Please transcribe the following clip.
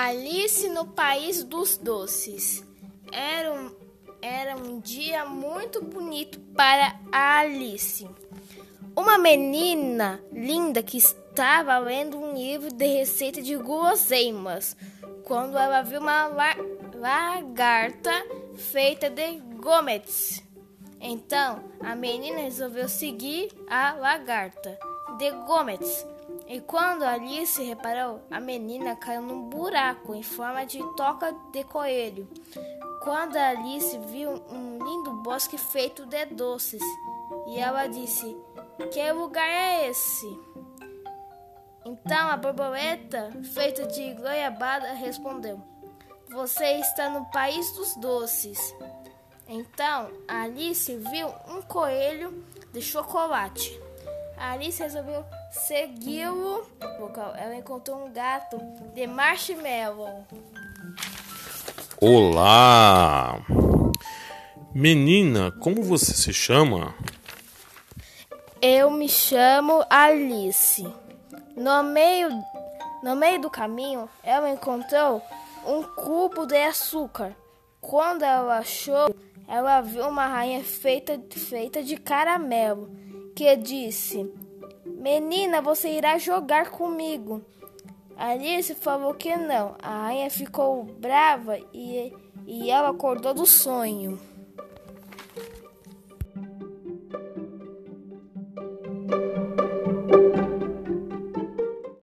Alice no País dos Doces. Era um, era um dia muito bonito para Alice. Uma menina linda que estava lendo um livro de receita de guloseimas quando ela viu uma la lagarta feita de gometes. Então a menina resolveu seguir a lagarta de gometes e quando Alice reparou, a menina caiu num buraco em forma de toca de coelho. Quando Alice viu um lindo bosque feito de doces, e ela disse: Que lugar é esse? Então a borboleta, feita de goiabada, respondeu: Você está no país dos doces. Então Alice viu um coelho de chocolate. Alice resolveu segui-lo. Ela encontrou um gato de marshmallow. Olá! Menina, como você se chama? Eu me chamo Alice. No meio, no meio do caminho, ela encontrou um cubo de açúcar. Quando ela achou, ela viu uma rainha feita, feita de caramelo que disse: Menina, você irá jogar comigo. Alice falou que não. A rainha ficou brava e, e ela acordou do sonho.